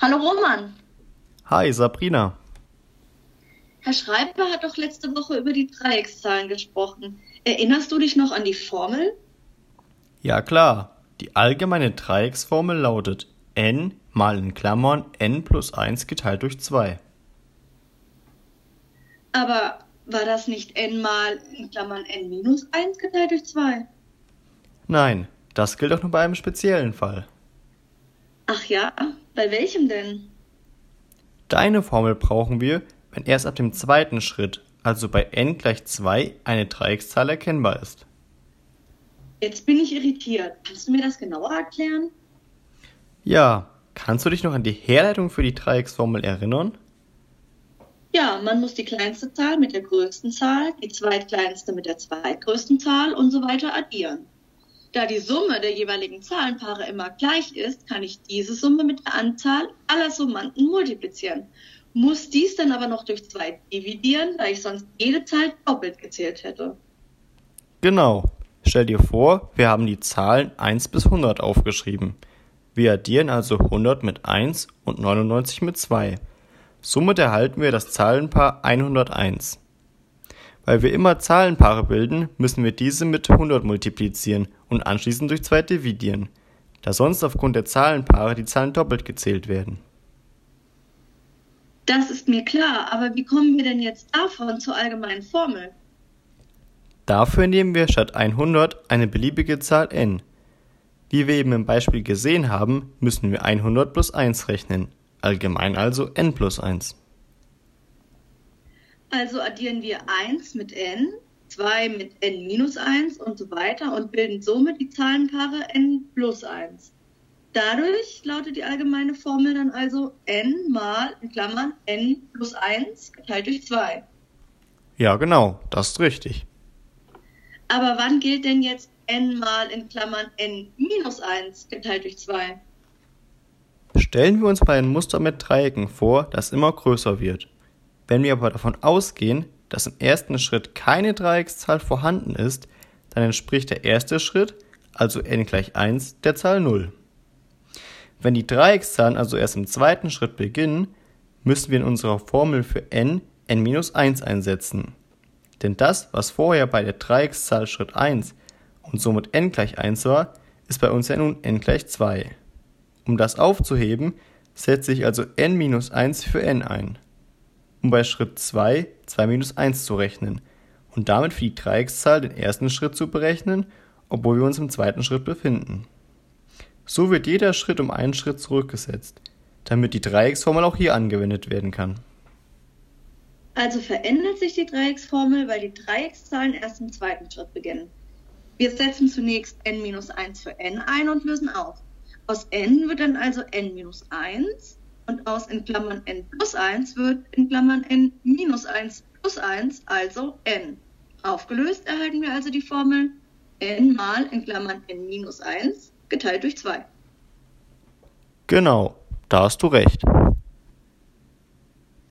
Hallo Roman. Hi Sabrina. Herr Schreiber hat doch letzte Woche über die Dreieckszahlen gesprochen. Erinnerst du dich noch an die Formel? Ja klar. Die allgemeine Dreiecksformel lautet n mal in Klammern n plus 1 geteilt durch 2. Aber war das nicht n mal in Klammern n minus 1 geteilt durch 2? Nein, das gilt doch nur bei einem speziellen Fall. Ach ja, bei welchem denn? Deine Formel brauchen wir, wenn erst ab dem zweiten Schritt, also bei n gleich 2, eine Dreieckszahl erkennbar ist. Jetzt bin ich irritiert. Kannst du mir das genauer erklären? Ja, kannst du dich noch an die Herleitung für die Dreiecksformel erinnern? Ja, man muss die kleinste Zahl mit der größten Zahl, die zweitkleinste mit der zweitgrößten Zahl und so weiter addieren. Da die Summe der jeweiligen Zahlenpaare immer gleich ist, kann ich diese Summe mit der Anzahl aller Summanden multiplizieren, muss dies dann aber noch durch zwei dividieren, da ich sonst jede Zahl doppelt gezählt hätte. Genau. Stell dir vor, wir haben die Zahlen 1 bis 100 aufgeschrieben. Wir addieren also 100 mit 1 und 99 mit 2. Somit erhalten wir das Zahlenpaar 101. Weil wir immer Zahlenpaare bilden, müssen wir diese mit 100 multiplizieren und anschließend durch 2 dividieren, da sonst aufgrund der Zahlenpaare die Zahlen doppelt gezählt werden. Das ist mir klar, aber wie kommen wir denn jetzt davon zur allgemeinen Formel? Dafür nehmen wir statt 100 eine beliebige Zahl n. Wie wir eben im Beispiel gesehen haben, müssen wir 100 plus 1 rechnen, allgemein also n plus 1. Also addieren wir 1 mit n, 2 mit n minus 1 und so weiter und bilden somit die Zahlenpaare n plus 1. Dadurch lautet die allgemeine Formel dann also n mal in Klammern n plus 1 geteilt durch 2. Ja, genau, das ist richtig. Aber wann gilt denn jetzt n mal in Klammern n minus 1 geteilt durch 2? Stellen wir uns mal ein Muster mit Dreiecken vor, das immer größer wird. Wenn wir aber davon ausgehen, dass im ersten Schritt keine Dreieckszahl vorhanden ist, dann entspricht der erste Schritt, also n gleich 1, der Zahl 0. Wenn die Dreieckszahlen also erst im zweiten Schritt beginnen, müssen wir in unserer Formel für n n minus 1 einsetzen. Denn das, was vorher bei der Dreieckszahl Schritt 1 und somit n gleich 1 war, ist bei uns ja nun n gleich 2. Um das aufzuheben, setze ich also n minus 1 für n ein um bei Schritt 2 2 minus 1 zu rechnen und damit für die Dreieckszahl den ersten Schritt zu berechnen, obwohl wir uns im zweiten Schritt befinden. So wird jeder Schritt um einen Schritt zurückgesetzt, damit die Dreiecksformel auch hier angewendet werden kann. Also verändert sich die Dreiecksformel, weil die Dreieckszahlen erst im zweiten Schritt beginnen. Wir setzen zunächst n minus 1 für n ein und lösen auf. Aus n wird dann also n minus 1 und aus in Klammern n plus 1 wird in Klammern n minus 1 plus 1, also n. Aufgelöst erhalten wir also die Formel n mal in Klammern n minus 1 geteilt durch 2. Genau, da hast du recht.